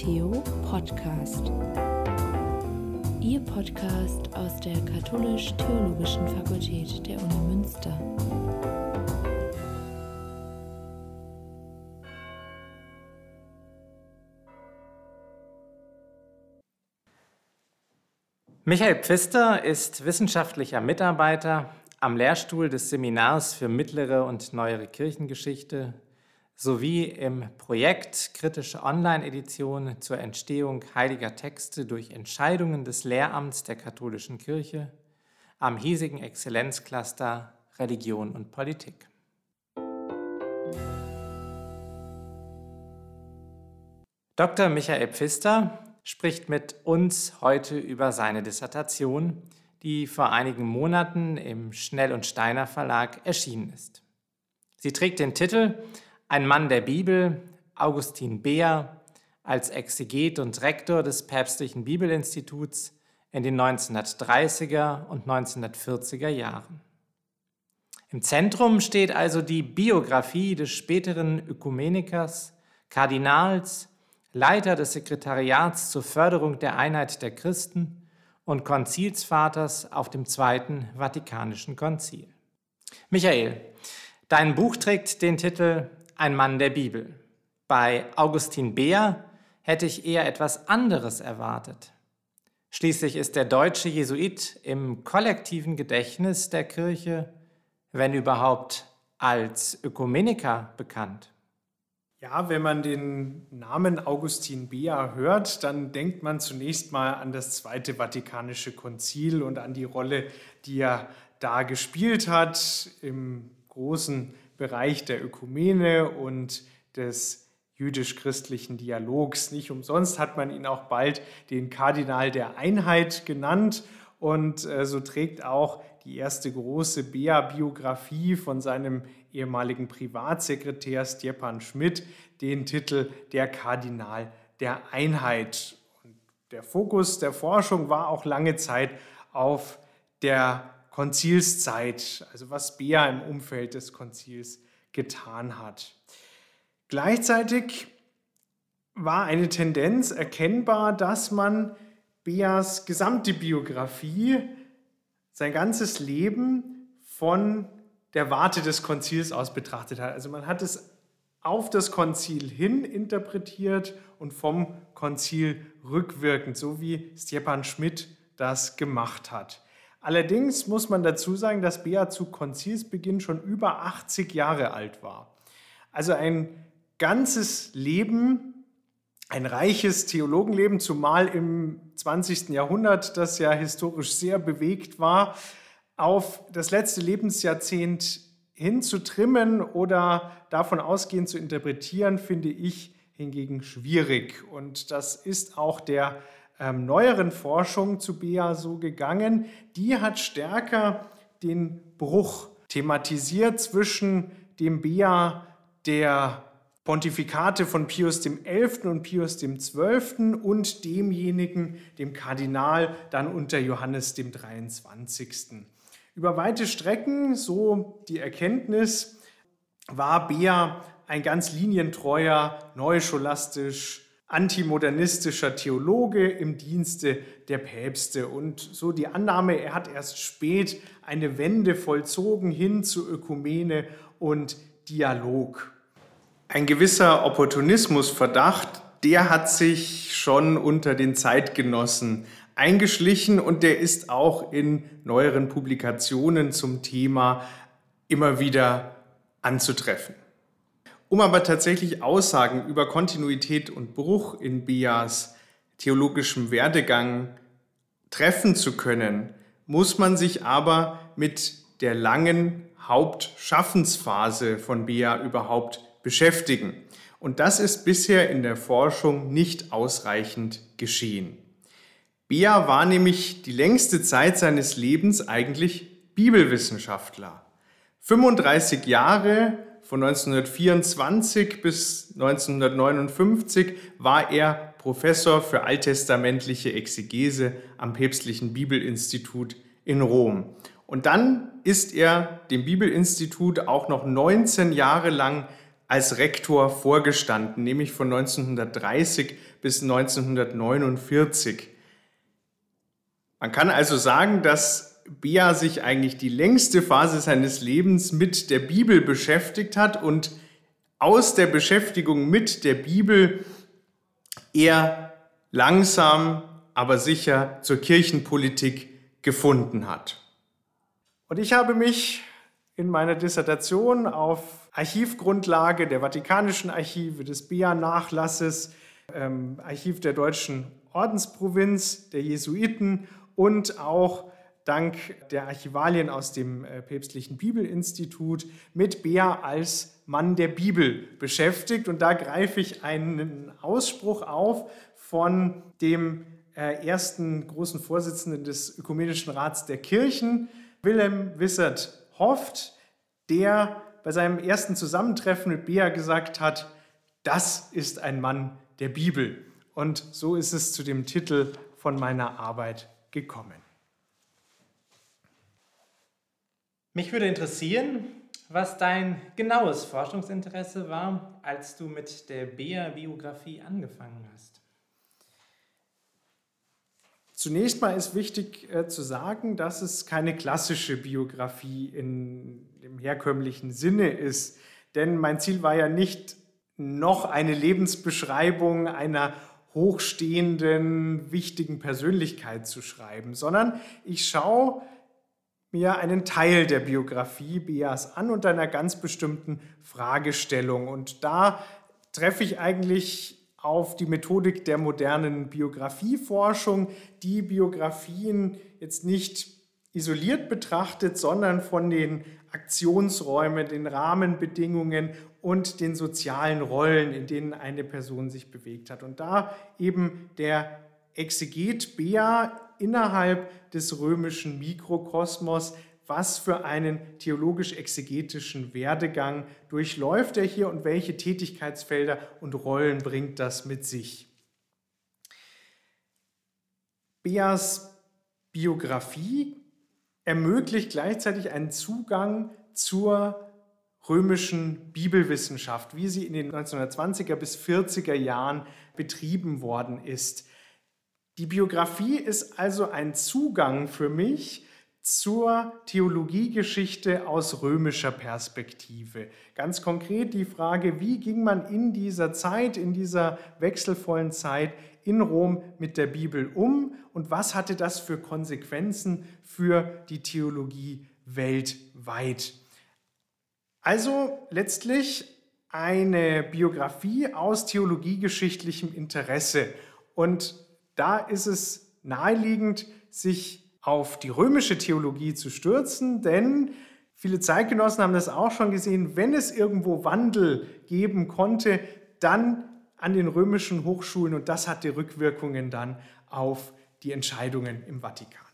Theo Podcast. Ihr Podcast aus der Katholisch-Theologischen Fakultät der Uni Münster. Michael Pfister ist wissenschaftlicher Mitarbeiter am Lehrstuhl des Seminars für mittlere und neuere Kirchengeschichte sowie im Projekt Kritische Online-Edition zur Entstehung heiliger Texte durch Entscheidungen des Lehramts der katholischen Kirche am hiesigen Exzellenzcluster Religion und Politik. Dr. Michael Pfister spricht mit uns heute über seine Dissertation, die vor einigen Monaten im Schnell und Steiner Verlag erschienen ist. Sie trägt den Titel ein Mann der Bibel, Augustin Beer, als Exeget und Rektor des Päpstlichen Bibelinstituts in den 1930er und 1940er Jahren. Im Zentrum steht also die Biografie des späteren Ökumenikers, Kardinals, Leiter des Sekretariats zur Förderung der Einheit der Christen und Konzilsvaters auf dem Zweiten Vatikanischen Konzil. Michael, dein Buch trägt den Titel ein Mann der Bibel. Bei Augustin Beer hätte ich eher etwas anderes erwartet. Schließlich ist der deutsche Jesuit im kollektiven Gedächtnis der Kirche, wenn überhaupt, als Ökumeniker bekannt. Ja, wenn man den Namen Augustin Bea hört, dann denkt man zunächst mal an das Zweite Vatikanische Konzil und an die Rolle, die er da gespielt hat im großen Bereich der Ökumene und des jüdisch-christlichen Dialogs. Nicht umsonst hat man ihn auch bald den Kardinal der Einheit genannt und äh, so trägt auch die erste große Bea-Biografie von seinem ehemaligen Privatsekretär Stepan Schmidt den Titel Der Kardinal der Einheit. Und der Fokus der Forschung war auch lange Zeit auf der Konzilszeit, also was Bea im Umfeld des Konzils getan hat. Gleichzeitig war eine Tendenz erkennbar, dass man Beas gesamte Biografie, sein ganzes Leben von der Warte des Konzils aus betrachtet hat. Also man hat es auf das Konzil hin interpretiert und vom Konzil rückwirkend, so wie Stepan Schmidt das gemacht hat. Allerdings muss man dazu sagen, dass Bea zu Konzilsbeginn schon über 80 Jahre alt war. Also ein ganzes Leben, ein reiches Theologenleben, zumal im 20. Jahrhundert, das ja historisch sehr bewegt war, auf das letzte Lebensjahrzehnt hinzutrimmen oder davon ausgehend zu interpretieren, finde ich hingegen schwierig. Und das ist auch der ähm, neueren Forschung zu Bea so gegangen. Die hat stärker den Bruch thematisiert zwischen dem Bea der Pontifikate von Pius XI. und Pius XII. und demjenigen, dem Kardinal, dann unter Johannes dem 23. Über weite Strecken, so die Erkenntnis, war Bea ein ganz linientreuer, neuscholastisch antimodernistischer Theologe im Dienste der Päpste. Und so die Annahme, er hat erst spät eine Wende vollzogen hin zu Ökumene und Dialog. Ein gewisser Opportunismusverdacht, der hat sich schon unter den Zeitgenossen eingeschlichen und der ist auch in neueren Publikationen zum Thema immer wieder anzutreffen. Um aber tatsächlich Aussagen über Kontinuität und Bruch in Bias theologischem Werdegang treffen zu können, muss man sich aber mit der langen Hauptschaffensphase von Bea überhaupt beschäftigen. Und das ist bisher in der Forschung nicht ausreichend geschehen. Bea war nämlich die längste Zeit seines Lebens eigentlich Bibelwissenschaftler. 35 Jahre von 1924 bis 1959 war er Professor für alttestamentliche Exegese am Päpstlichen Bibelinstitut in Rom. Und dann ist er dem Bibelinstitut auch noch 19 Jahre lang als Rektor vorgestanden, nämlich von 1930 bis 1949. Man kann also sagen, dass Bea sich eigentlich die längste Phase seines Lebens mit der Bibel beschäftigt hat und aus der Beschäftigung mit der Bibel er langsam, aber sicher zur Kirchenpolitik gefunden hat. Und ich habe mich in meiner Dissertation auf Archivgrundlage der Vatikanischen Archive, des BEA-Nachlasses, ähm, Archiv der deutschen Ordensprovinz, der Jesuiten und auch dank der Archivalien aus dem äh, Päpstlichen Bibelinstitut mit Bea als Mann der Bibel beschäftigt. Und da greife ich einen Ausspruch auf von dem äh, ersten großen Vorsitzenden des Ökumenischen Rats der Kirchen, Wilhelm Wissert Hofft, der bei seinem ersten Zusammentreffen mit Bea gesagt hat, das ist ein Mann der Bibel. Und so ist es zu dem Titel von meiner Arbeit gekommen. Mich würde interessieren, was dein genaues Forschungsinteresse war, als du mit der Bea-Biografie angefangen hast. Zunächst mal ist wichtig äh, zu sagen, dass es keine klassische Biografie in dem herkömmlichen Sinne ist. Denn mein Ziel war ja nicht noch eine Lebensbeschreibung einer hochstehenden, wichtigen Persönlichkeit zu schreiben, sondern ich schaue mir einen Teil der Biografie Beas an unter einer ganz bestimmten Fragestellung. Und da treffe ich eigentlich auf die Methodik der modernen Biografieforschung, die Biografien jetzt nicht isoliert betrachtet, sondern von den Aktionsräumen, den Rahmenbedingungen und den sozialen Rollen, in denen eine Person sich bewegt hat. Und da eben der Exeget Bea innerhalb des römischen Mikrokosmos was für einen theologisch-exegetischen Werdegang durchläuft er hier und welche Tätigkeitsfelder und Rollen bringt das mit sich. Beas Biografie ermöglicht gleichzeitig einen Zugang zur römischen Bibelwissenschaft, wie sie in den 1920er bis 40er Jahren betrieben worden ist. Die Biografie ist also ein Zugang für mich zur Theologiegeschichte aus römischer Perspektive. Ganz konkret die Frage, wie ging man in dieser Zeit, in dieser wechselvollen Zeit in Rom mit der Bibel um und was hatte das für Konsequenzen für die Theologie weltweit. Also letztlich eine Biografie aus theologiegeschichtlichem Interesse. Und da ist es naheliegend, sich auf die römische Theologie zu stürzen, denn viele Zeitgenossen haben das auch schon gesehen, wenn es irgendwo Wandel geben konnte, dann an den römischen Hochschulen und das hatte Rückwirkungen dann auf die Entscheidungen im Vatikan.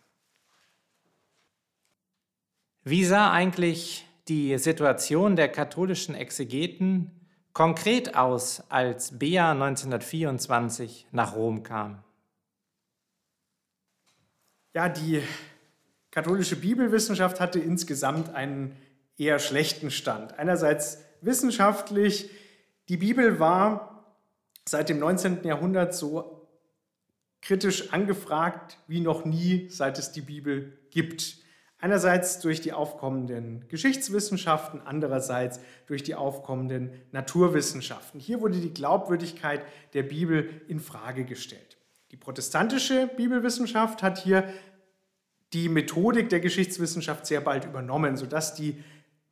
Wie sah eigentlich die Situation der katholischen Exegeten konkret aus, als Bea 1924 nach Rom kam? Ja, die katholische Bibelwissenschaft hatte insgesamt einen eher schlechten Stand. Einerseits wissenschaftlich, die Bibel war seit dem 19. Jahrhundert so kritisch angefragt wie noch nie, seit es die Bibel gibt. Einerseits durch die aufkommenden Geschichtswissenschaften, andererseits durch die aufkommenden Naturwissenschaften. Hier wurde die Glaubwürdigkeit der Bibel in Frage gestellt. Die protestantische Bibelwissenschaft hat hier die Methodik der Geschichtswissenschaft sehr bald übernommen, sodass die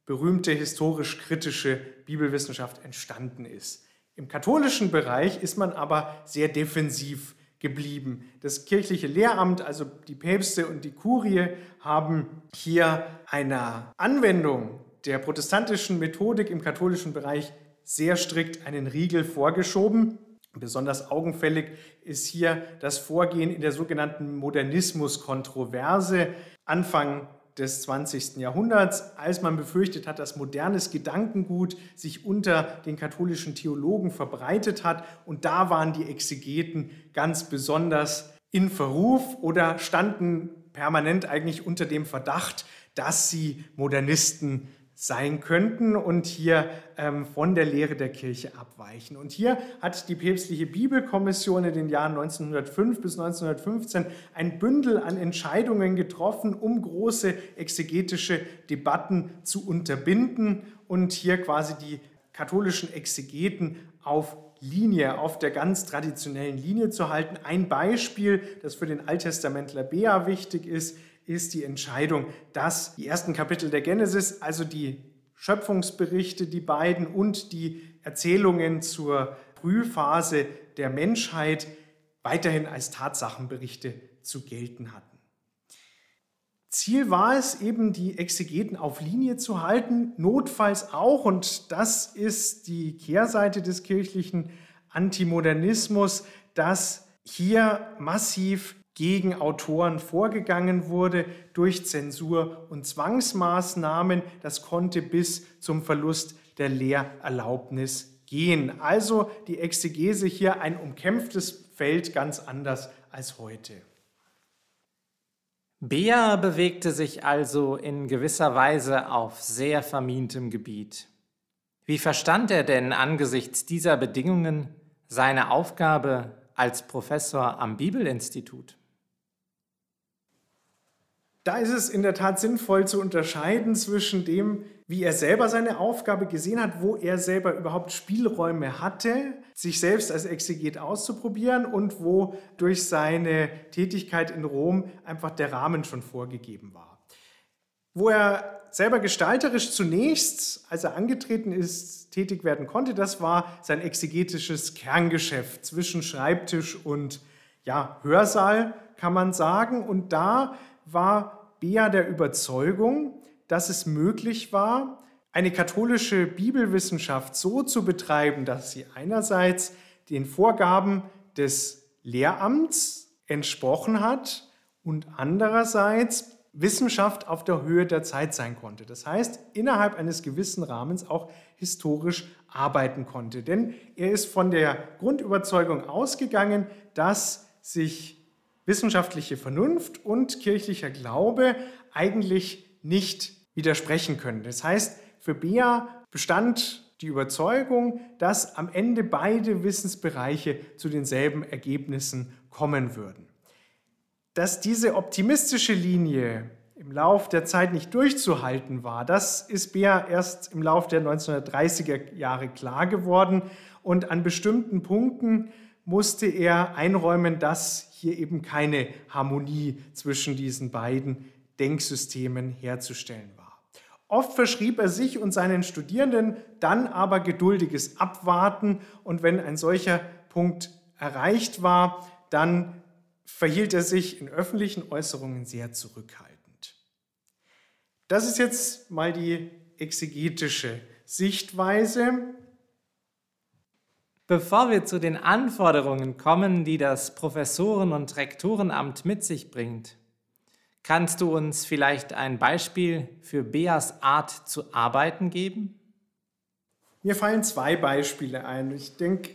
berühmte historisch-kritische Bibelwissenschaft entstanden ist. Im katholischen Bereich ist man aber sehr defensiv geblieben. Das kirchliche Lehramt, also die Päpste und die Kurie, haben hier einer Anwendung der protestantischen Methodik im katholischen Bereich sehr strikt einen Riegel vorgeschoben. Besonders augenfällig ist hier das Vorgehen in der sogenannten Modernismus-Kontroverse Anfang des 20. Jahrhunderts, als man befürchtet hat, dass modernes Gedankengut sich unter den katholischen Theologen verbreitet hat. Und da waren die Exegeten ganz besonders in Verruf oder standen permanent eigentlich unter dem Verdacht, dass sie Modernisten sein könnten und hier ähm, von der Lehre der Kirche abweichen. Und hier hat die päpstliche Bibelkommission in den Jahren 1905 bis 1915 ein Bündel an Entscheidungen getroffen, um große exegetische Debatten zu unterbinden und hier quasi die katholischen Exegeten auf Linie, auf der ganz traditionellen Linie zu halten. Ein Beispiel, das für den Alttestamentler Bea wichtig ist, ist die Entscheidung, dass die ersten Kapitel der Genesis, also die Schöpfungsberichte, die beiden und die Erzählungen zur Frühphase der Menschheit weiterhin als Tatsachenberichte zu gelten hatten. Ziel war es eben, die Exegeten auf Linie zu halten, notfalls auch, und das ist die Kehrseite des kirchlichen Antimodernismus, dass hier massiv gegen Autoren vorgegangen wurde durch Zensur und Zwangsmaßnahmen. Das konnte bis zum Verlust der Lehrerlaubnis gehen. Also die Exegese hier ein umkämpftes Feld ganz anders als heute. Bea bewegte sich also in gewisser Weise auf sehr vermintem Gebiet. Wie verstand er denn angesichts dieser Bedingungen seine Aufgabe als Professor am Bibelinstitut? Da ist es in der Tat sinnvoll zu unterscheiden zwischen dem, wie er selber seine Aufgabe gesehen hat, wo er selber überhaupt Spielräume hatte, sich selbst als Exeget auszuprobieren und wo durch seine Tätigkeit in Rom einfach der Rahmen schon vorgegeben war. Wo er selber gestalterisch zunächst, als er angetreten ist, tätig werden konnte, das war sein exegetisches Kerngeschäft zwischen Schreibtisch und ja, Hörsaal, kann man sagen. Und da war Bea der Überzeugung, dass es möglich war, eine katholische Bibelwissenschaft so zu betreiben, dass sie einerseits den Vorgaben des Lehramts entsprochen hat und andererseits Wissenschaft auf der Höhe der Zeit sein konnte. Das heißt, innerhalb eines gewissen Rahmens auch historisch arbeiten konnte. Denn er ist von der Grundüberzeugung ausgegangen, dass sich wissenschaftliche Vernunft und kirchlicher Glaube eigentlich nicht widersprechen können. Das heißt, für Bea bestand die Überzeugung, dass am Ende beide Wissensbereiche zu denselben Ergebnissen kommen würden. Dass diese optimistische Linie im Lauf der Zeit nicht durchzuhalten war, das ist Bea erst im Lauf der 1930er Jahre klar geworden und an bestimmten Punkten musste er einräumen, dass hier eben keine Harmonie zwischen diesen beiden Denksystemen herzustellen war. Oft verschrieb er sich und seinen Studierenden dann aber geduldiges Abwarten und wenn ein solcher Punkt erreicht war, dann verhielt er sich in öffentlichen Äußerungen sehr zurückhaltend. Das ist jetzt mal die exegetische Sichtweise. Bevor wir zu den Anforderungen kommen, die das Professoren- und Rektorenamt mit sich bringt, kannst du uns vielleicht ein Beispiel für Beas Art zu arbeiten geben? Mir fallen zwei Beispiele ein. Ich denke,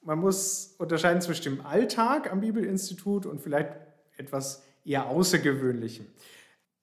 man muss unterscheiden zwischen dem Alltag am Bibelinstitut und vielleicht etwas eher Außergewöhnlichem.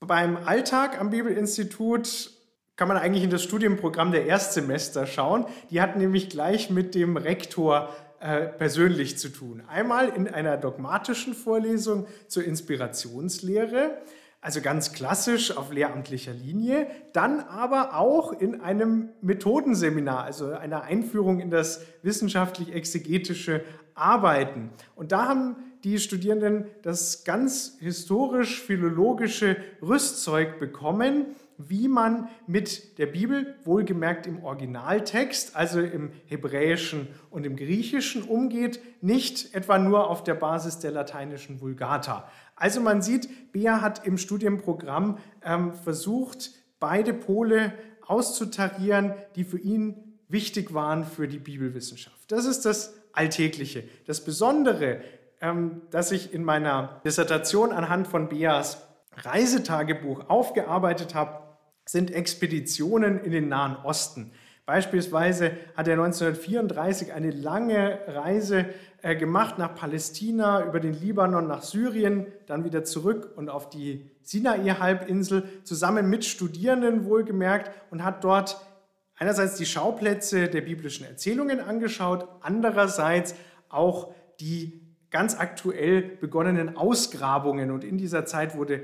Beim Alltag am Bibelinstitut kann man eigentlich in das Studienprogramm der Erstsemester schauen. Die hat nämlich gleich mit dem Rektor äh, persönlich zu tun. Einmal in einer dogmatischen Vorlesung zur Inspirationslehre, also ganz klassisch auf lehramtlicher Linie, dann aber auch in einem Methodenseminar, also einer Einführung in das wissenschaftlich-exegetische Arbeiten. Und da haben die Studierenden das ganz historisch-philologische Rüstzeug bekommen, wie man mit der Bibel, wohlgemerkt im Originaltext, also im Hebräischen und im Griechischen umgeht, nicht etwa nur auf der Basis der lateinischen Vulgata. Also man sieht, Bea hat im Studienprogramm ähm, versucht, beide Pole auszutarieren, die für ihn wichtig waren für die Bibelwissenschaft. Das ist das Alltägliche. Das Besondere, ähm, das ich in meiner Dissertation anhand von Beas Reisetagebuch aufgearbeitet habe, sind Expeditionen in den Nahen Osten. Beispielsweise hat er 1934 eine lange Reise äh, gemacht nach Palästina, über den Libanon nach Syrien, dann wieder zurück und auf die Sinai-Halbinsel, zusammen mit Studierenden wohlgemerkt und hat dort einerseits die Schauplätze der biblischen Erzählungen angeschaut, andererseits auch die ganz aktuell begonnenen Ausgrabungen. Und in dieser Zeit wurde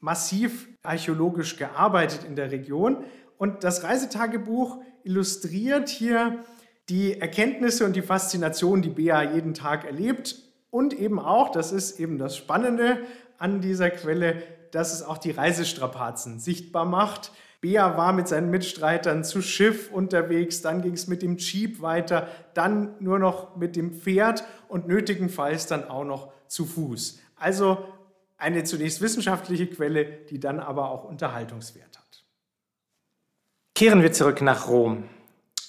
massiv archäologisch gearbeitet in der Region. Und das Reisetagebuch illustriert hier die Erkenntnisse und die Faszination, die Bea jeden Tag erlebt. Und eben auch, das ist eben das Spannende an dieser Quelle, dass es auch die Reisestrapazen sichtbar macht. Bea war mit seinen Mitstreitern zu Schiff unterwegs, dann ging es mit dem Jeep weiter, dann nur noch mit dem Pferd und nötigenfalls dann auch noch zu Fuß. Also eine zunächst wissenschaftliche Quelle, die dann aber auch Unterhaltungswert hat. Kehren wir zurück nach Rom.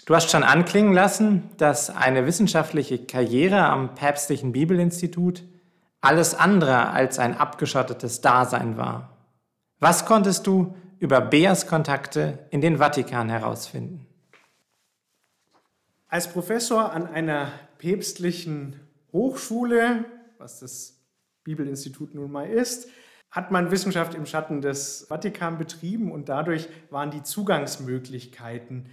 Du hast schon anklingen lassen, dass eine wissenschaftliche Karriere am Päpstlichen Bibelinstitut alles andere als ein abgeschottetes Dasein war. Was konntest du über Beas Kontakte in den Vatikan herausfinden? Als Professor an einer päpstlichen Hochschule, was das Bibelinstitut nun mal ist, hat man Wissenschaft im Schatten des Vatikan betrieben und dadurch waren die Zugangsmöglichkeiten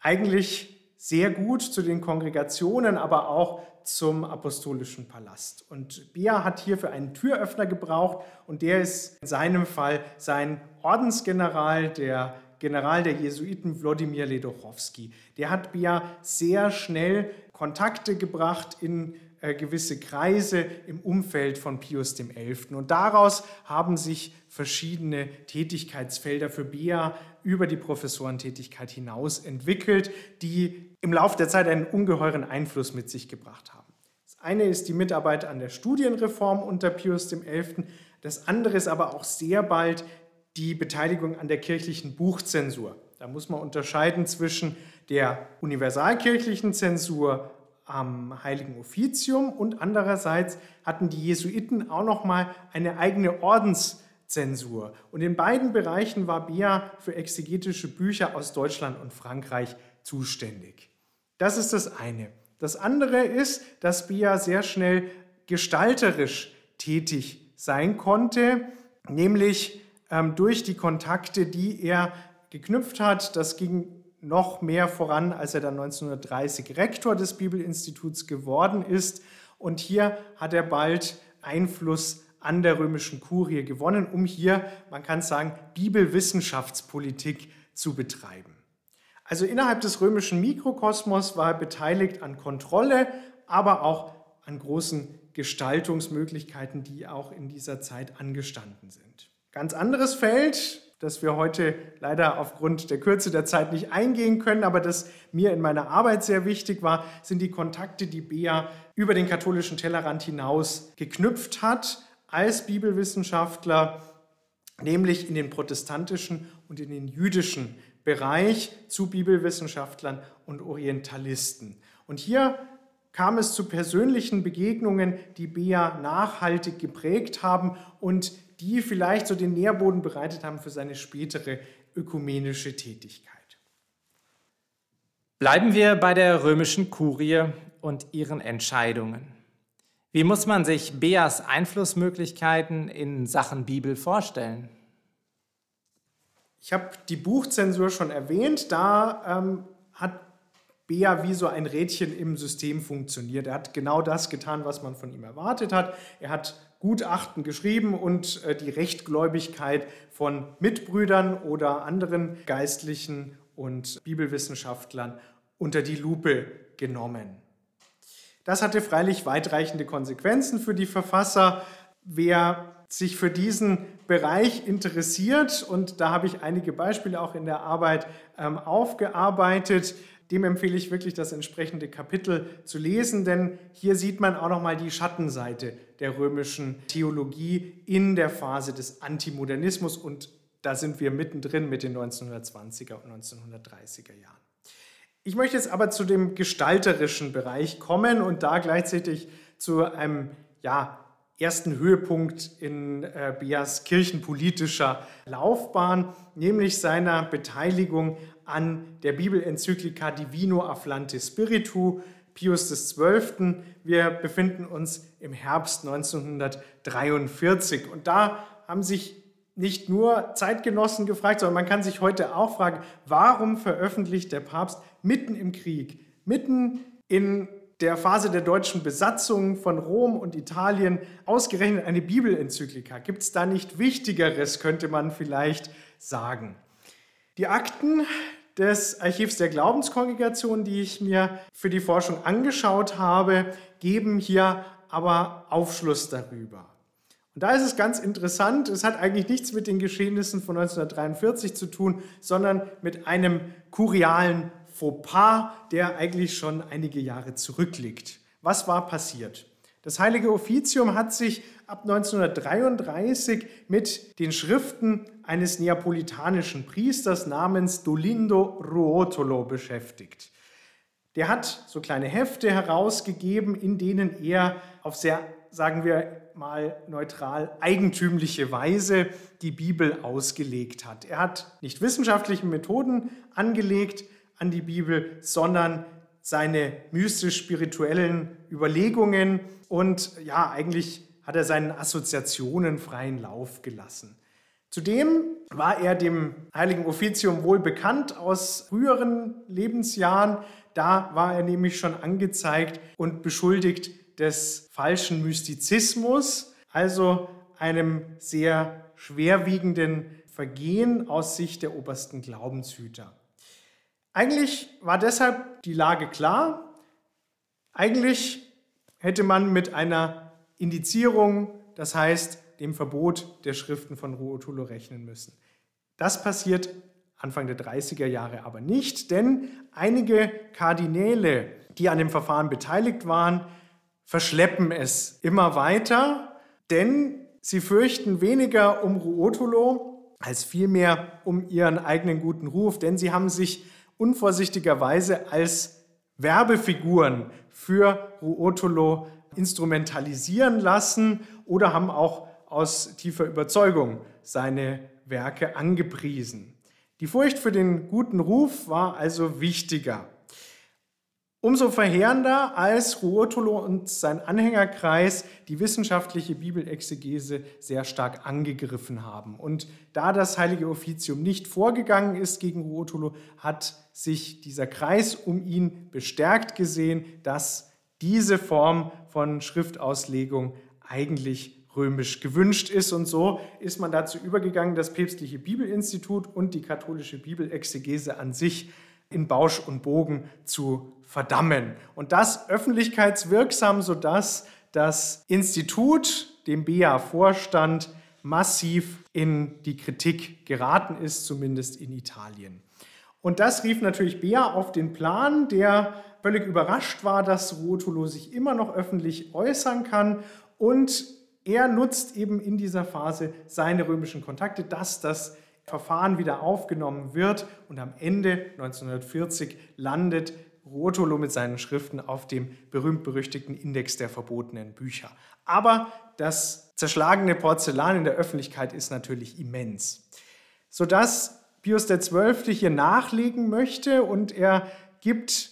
eigentlich sehr gut zu den Kongregationen, aber auch zum apostolischen Palast. Und Bea hat hierfür einen Türöffner gebraucht und der ist in seinem Fall sein Ordensgeneral, der General der Jesuiten Wladimir Ledochowski. Der hat Bea sehr schnell Kontakte gebracht in gewisse Kreise im Umfeld von Pius XI. Und daraus haben sich verschiedene Tätigkeitsfelder für Bea über die Professorentätigkeit hinaus entwickelt, die im Laufe der Zeit einen ungeheuren Einfluss mit sich gebracht haben. Das eine ist die Mitarbeit an der Studienreform unter Pius XI. Das andere ist aber auch sehr bald die Beteiligung an der kirchlichen Buchzensur. Da muss man unterscheiden zwischen der universalkirchlichen Zensur am Heiligen Offizium und andererseits hatten die Jesuiten auch noch mal eine eigene Ordenszensur. Und in beiden Bereichen war Bea für exegetische Bücher aus Deutschland und Frankreich zuständig. Das ist das eine. Das andere ist, dass Bea sehr schnell gestalterisch tätig sein konnte, nämlich ähm, durch die Kontakte, die er geknüpft hat. Das ging noch mehr voran, als er dann 1930 Rektor des Bibelinstituts geworden ist. Und hier hat er bald Einfluss an der römischen Kurie gewonnen, um hier, man kann sagen, Bibelwissenschaftspolitik zu betreiben. Also innerhalb des römischen Mikrokosmos war er beteiligt an Kontrolle, aber auch an großen Gestaltungsmöglichkeiten, die auch in dieser Zeit angestanden sind. Ganz anderes Feld, das wir heute leider aufgrund der Kürze der Zeit nicht eingehen können, aber das mir in meiner Arbeit sehr wichtig war, sind die Kontakte, die Bea über den katholischen Tellerrand hinaus geknüpft hat als Bibelwissenschaftler, nämlich in den protestantischen und in den jüdischen Bereich zu Bibelwissenschaftlern und Orientalisten. Und hier kam es zu persönlichen Begegnungen, die Bea nachhaltig geprägt haben und die vielleicht so den Nährboden bereitet haben für seine spätere ökumenische Tätigkeit. Bleiben wir bei der römischen Kurie und ihren Entscheidungen. Wie muss man sich Beas Einflussmöglichkeiten in Sachen Bibel vorstellen? Ich habe die Buchzensur schon erwähnt. Da ähm, Bea wie so ein Rädchen im System funktioniert. Er hat genau das getan, was man von ihm erwartet hat. Er hat Gutachten geschrieben und äh, die Rechtgläubigkeit von Mitbrüdern oder anderen Geistlichen und Bibelwissenschaftlern unter die Lupe genommen. Das hatte freilich weitreichende Konsequenzen für die Verfasser. Wer sich für diesen Bereich interessiert, und da habe ich einige Beispiele auch in der Arbeit ähm, aufgearbeitet, dem empfehle ich wirklich das entsprechende Kapitel zu lesen, denn hier sieht man auch nochmal die Schattenseite der römischen Theologie in der Phase des Antimodernismus und da sind wir mittendrin mit den 1920er und 1930er Jahren. Ich möchte jetzt aber zu dem gestalterischen Bereich kommen und da gleichzeitig zu einem ja, ersten Höhepunkt in äh, Beas kirchenpolitischer Laufbahn, nämlich seiner Beteiligung an der Bibelenzyklika Divino Afflante Spiritu Pius XII. Wir befinden uns im Herbst 1943 und da haben sich nicht nur Zeitgenossen gefragt, sondern man kann sich heute auch fragen, warum veröffentlicht der Papst mitten im Krieg, mitten in der Phase der deutschen Besatzung von Rom und Italien ausgerechnet eine Bibelenzyklika? Gibt es da nicht Wichtigeres, könnte man vielleicht sagen. Die Akten des Archivs der Glaubenskongregation, die ich mir für die Forschung angeschaut habe, geben hier aber Aufschluss darüber. Und da ist es ganz interessant, es hat eigentlich nichts mit den Geschehnissen von 1943 zu tun, sondern mit einem kurialen Fauxpas, der eigentlich schon einige Jahre zurückliegt. Was war passiert? Das Heilige Offizium hat sich ab 1933 mit den Schriften eines neapolitanischen Priesters namens Dolindo Ruotolo beschäftigt. Der hat so kleine Hefte herausgegeben, in denen er auf sehr, sagen wir, mal neutral eigentümliche Weise die Bibel ausgelegt hat. Er hat nicht wissenschaftliche Methoden angelegt an die Bibel, sondern seine mystisch-spirituellen Überlegungen und ja, eigentlich hat er seinen Assoziationen freien Lauf gelassen. Zudem war er dem heiligen Offizium wohl bekannt aus früheren Lebensjahren. Da war er nämlich schon angezeigt und beschuldigt des falschen Mystizismus, also einem sehr schwerwiegenden Vergehen aus Sicht der obersten Glaubenshüter. Eigentlich war deshalb die Lage klar. Eigentlich hätte man mit einer Indizierung, das heißt dem Verbot der Schriften von Ruotolo rechnen müssen. Das passiert Anfang der 30er Jahre aber nicht, denn einige Kardinäle, die an dem Verfahren beteiligt waren, verschleppen es immer weiter, denn sie fürchten weniger um Ruotolo als vielmehr um ihren eigenen guten Ruf, denn sie haben sich unvorsichtigerweise als Werbefiguren für Ruotolo instrumentalisieren lassen oder haben auch aus tiefer Überzeugung seine Werke angepriesen. Die Furcht für den guten Ruf war also wichtiger. Umso verheerender, als Ruotolo und sein Anhängerkreis die wissenschaftliche Bibelexegese sehr stark angegriffen haben. Und da das Heilige Offizium nicht vorgegangen ist gegen Ruotolo, hat sich dieser Kreis um ihn bestärkt gesehen, dass diese Form von Schriftauslegung eigentlich römisch gewünscht ist. Und so ist man dazu übergegangen, das päpstliche Bibelinstitut und die katholische Bibelexegese an sich in Bausch und Bogen zu verdammen. Und das öffentlichkeitswirksam, sodass das Institut, dem BEA vorstand, massiv in die Kritik geraten ist, zumindest in Italien. Und das rief natürlich Bea auf den Plan, der völlig überrascht war, dass Ruotolo sich immer noch öffentlich äußern kann. Und er nutzt eben in dieser Phase seine römischen Kontakte, dass das Verfahren wieder aufgenommen wird und am Ende 1940 landet Rotolo mit seinen Schriften auf dem berühmt-berüchtigten Index der verbotenen Bücher. Aber das zerschlagene Porzellan in der Öffentlichkeit ist natürlich immens, sodass Pius XII. hier nachlegen möchte und er gibt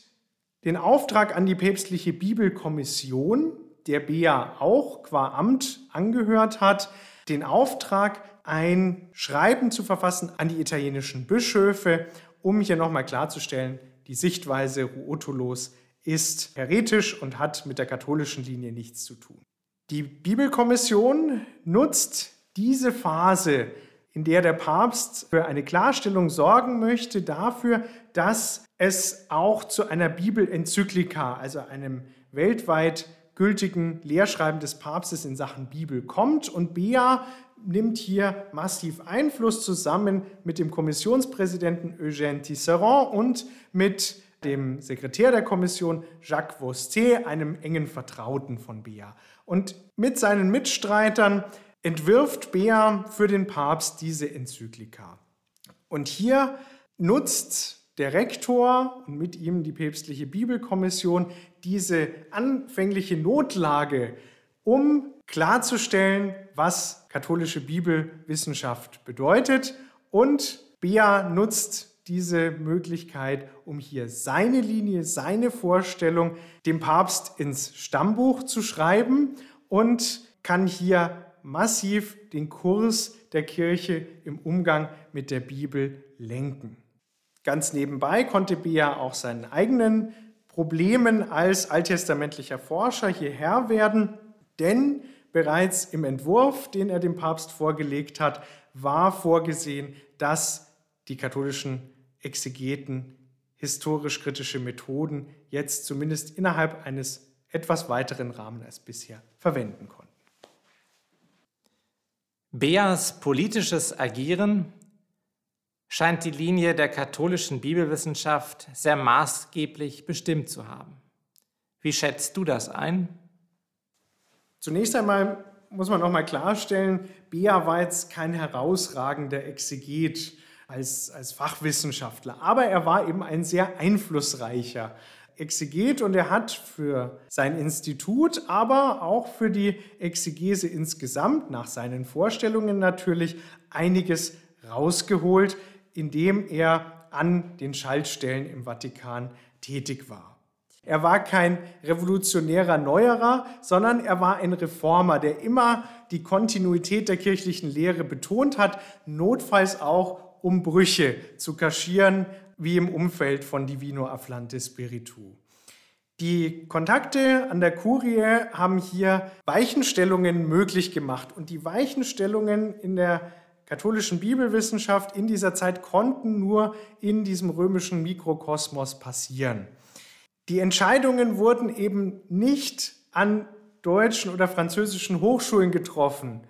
den Auftrag an die päpstliche Bibelkommission, der Bea auch qua Amt angehört hat, den Auftrag, ein Schreiben zu verfassen an die italienischen Bischöfe, um hier nochmal klarzustellen, die Sichtweise Ruotolos ist heretisch und hat mit der katholischen Linie nichts zu tun. Die Bibelkommission nutzt diese Phase, in der der Papst für eine Klarstellung sorgen möchte, dafür, dass es auch zu einer Bibelenzyklika, also einem weltweit gültigen Lehrschreiben des Papstes in Sachen Bibel kommt. Und Bea nimmt hier massiv Einfluss zusammen mit dem Kommissionspräsidenten Eugène Tisserand und mit dem Sekretär der Kommission Jacques Vosté, einem engen Vertrauten von Bea. Und mit seinen Mitstreitern entwirft Bea für den Papst diese Enzyklika. Und hier nutzt der Rektor und mit ihm die päpstliche Bibelkommission diese anfängliche Notlage, um klarzustellen, was katholische Bibelwissenschaft bedeutet. Und Bea nutzt diese Möglichkeit, um hier seine Linie, seine Vorstellung dem Papst ins Stammbuch zu schreiben und kann hier massiv den Kurs der Kirche im Umgang mit der Bibel lenken. Ganz nebenbei konnte Bea auch seinen eigenen Problemen als alttestamentlicher Forscher hierher werden, denn bereits im Entwurf, den er dem Papst vorgelegt hat, war vorgesehen, dass die katholischen Exegeten historisch-kritische Methoden jetzt zumindest innerhalb eines etwas weiteren Rahmens als bisher verwenden konnten. Beas politisches Agieren scheint die Linie der katholischen Bibelwissenschaft sehr maßgeblich bestimmt zu haben. Wie schätzt du das ein? Zunächst einmal muss man noch mal klarstellen, Bea war jetzt kein herausragender Exeget als, als Fachwissenschaftler, aber er war eben ein sehr einflussreicher Exeget und er hat für sein Institut, aber auch für die Exegese insgesamt, nach seinen Vorstellungen natürlich, einiges rausgeholt, indem er an den Schaltstellen im Vatikan tätig war. Er war kein revolutionärer Neuerer, sondern er war ein Reformer, der immer die Kontinuität der kirchlichen Lehre betont hat, notfalls auch um Brüche zu kaschieren, wie im Umfeld von Divino Afflante Spiritu. Die Kontakte an der Kurie haben hier Weichenstellungen möglich gemacht und die Weichenstellungen in der katholischen Bibelwissenschaft in dieser Zeit konnten nur in diesem römischen Mikrokosmos passieren. Die Entscheidungen wurden eben nicht an deutschen oder französischen Hochschulen getroffen,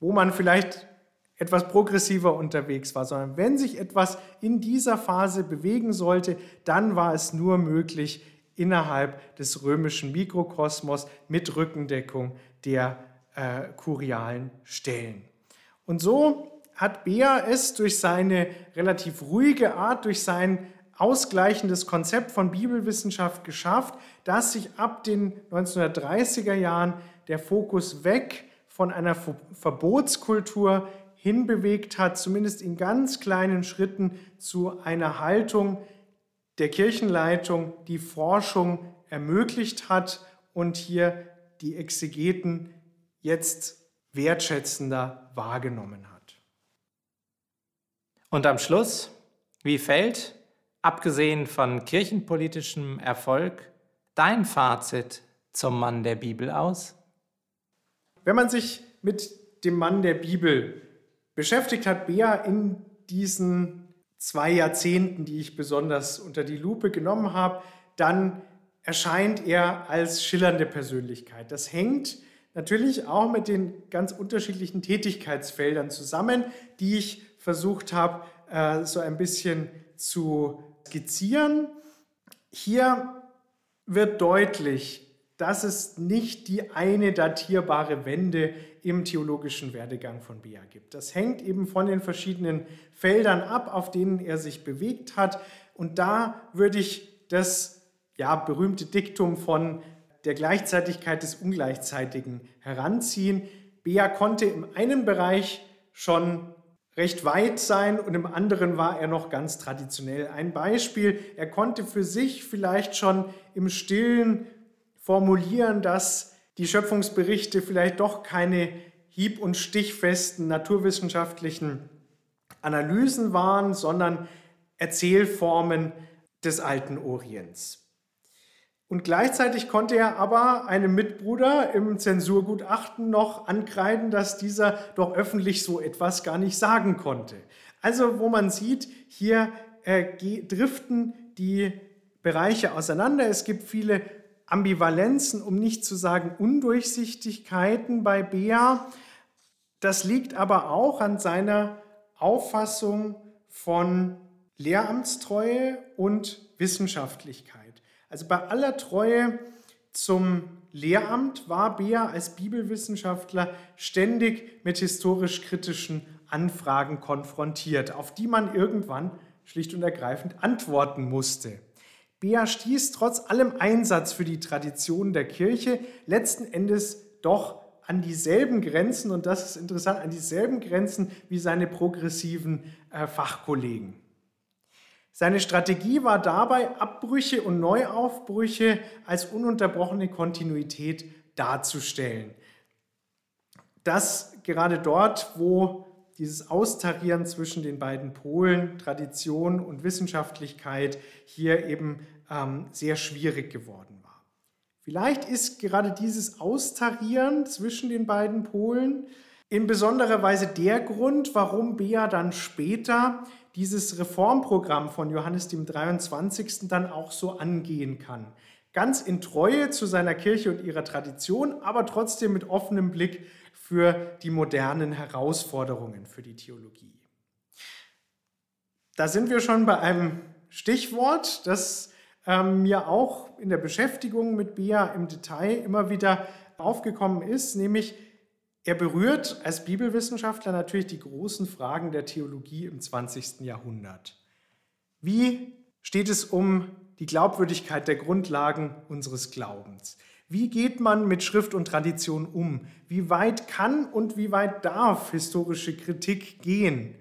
wo man vielleicht etwas progressiver unterwegs war, sondern wenn sich etwas in dieser Phase bewegen sollte, dann war es nur möglich innerhalb des römischen Mikrokosmos mit Rückendeckung der äh, kurialen Stellen. Und so hat Bea es durch seine relativ ruhige Art, durch sein ausgleichendes Konzept von Bibelwissenschaft geschafft, dass sich ab den 1930er Jahren der Fokus weg von einer Verbotskultur hinbewegt hat, zumindest in ganz kleinen Schritten zu einer Haltung der Kirchenleitung, die Forschung ermöglicht hat und hier die Exegeten jetzt wertschätzender wahrgenommen hat. Und am Schluss, wie fällt, abgesehen von kirchenpolitischem Erfolg, dein Fazit zum Mann der Bibel aus? Wenn man sich mit dem Mann der Bibel beschäftigt hat Bea in diesen zwei Jahrzehnten, die ich besonders unter die Lupe genommen habe, dann erscheint er als schillernde Persönlichkeit. Das hängt natürlich auch mit den ganz unterschiedlichen Tätigkeitsfeldern zusammen, die ich versucht habe, äh, so ein bisschen zu skizzieren. Hier wird deutlich, dass es nicht die eine datierbare Wende im theologischen Werdegang von Bea gibt. Das hängt eben von den verschiedenen Feldern ab, auf denen er sich bewegt hat. Und da würde ich das ja, berühmte Diktum von der Gleichzeitigkeit des Ungleichzeitigen heranziehen. Bea konnte im einen Bereich schon recht weit sein und im anderen war er noch ganz traditionell. Ein Beispiel, er konnte für sich vielleicht schon im stillen formulieren, dass die Schöpfungsberichte vielleicht doch keine hieb- und stichfesten naturwissenschaftlichen Analysen waren, sondern Erzählformen des alten Orients. Und gleichzeitig konnte er aber einem Mitbruder im Zensurgutachten noch ankreiden, dass dieser doch öffentlich so etwas gar nicht sagen konnte. Also wo man sieht, hier äh, driften die Bereiche auseinander. Es gibt viele Ambivalenzen, um nicht zu sagen Undurchsichtigkeiten bei Bea. Das liegt aber auch an seiner Auffassung von Lehramtstreue und Wissenschaftlichkeit. Also bei aller Treue zum Lehramt war Bea als Bibelwissenschaftler ständig mit historisch-kritischen Anfragen konfrontiert, auf die man irgendwann schlicht und ergreifend antworten musste. Bea stieß trotz allem Einsatz für die Tradition der Kirche letzten Endes doch an dieselben Grenzen, und das ist interessant, an dieselben Grenzen wie seine progressiven äh, Fachkollegen. Seine Strategie war dabei, Abbrüche und Neuaufbrüche als ununterbrochene Kontinuität darzustellen. Das gerade dort, wo dieses Austarieren zwischen den beiden Polen, Tradition und Wissenschaftlichkeit, hier eben ähm, sehr schwierig geworden war. Vielleicht ist gerade dieses Austarieren zwischen den beiden Polen in besonderer Weise der Grund, warum Bea dann später dieses Reformprogramm von Johannes dem 23. dann auch so angehen kann. Ganz in Treue zu seiner Kirche und ihrer Tradition, aber trotzdem mit offenem Blick für die modernen Herausforderungen für die Theologie. Da sind wir schon bei einem Stichwort, das ähm, mir auch in der Beschäftigung mit Bea im Detail immer wieder aufgekommen ist, nämlich er berührt als Bibelwissenschaftler natürlich die großen Fragen der Theologie im 20. Jahrhundert. Wie steht es um die Glaubwürdigkeit der Grundlagen unseres Glaubens? Wie geht man mit Schrift und Tradition um? Wie weit kann und wie weit darf historische Kritik gehen?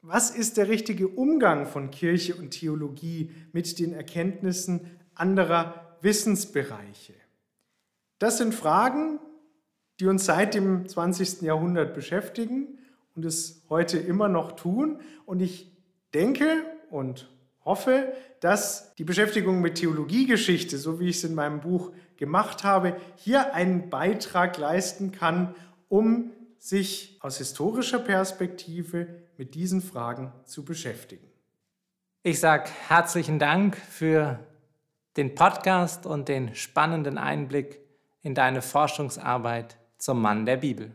Was ist der richtige Umgang von Kirche und Theologie mit den Erkenntnissen anderer Wissensbereiche? Das sind Fragen, die uns seit dem 20. Jahrhundert beschäftigen und es heute immer noch tun. Und ich denke und hoffe, dass die Beschäftigung mit Theologiegeschichte, so wie ich es in meinem Buch gemacht habe, hier einen Beitrag leisten kann, um sich aus historischer Perspektive mit diesen Fragen zu beschäftigen. Ich sage herzlichen Dank für den Podcast und den spannenden Einblick in deine Forschungsarbeit zum Mann der Bibel.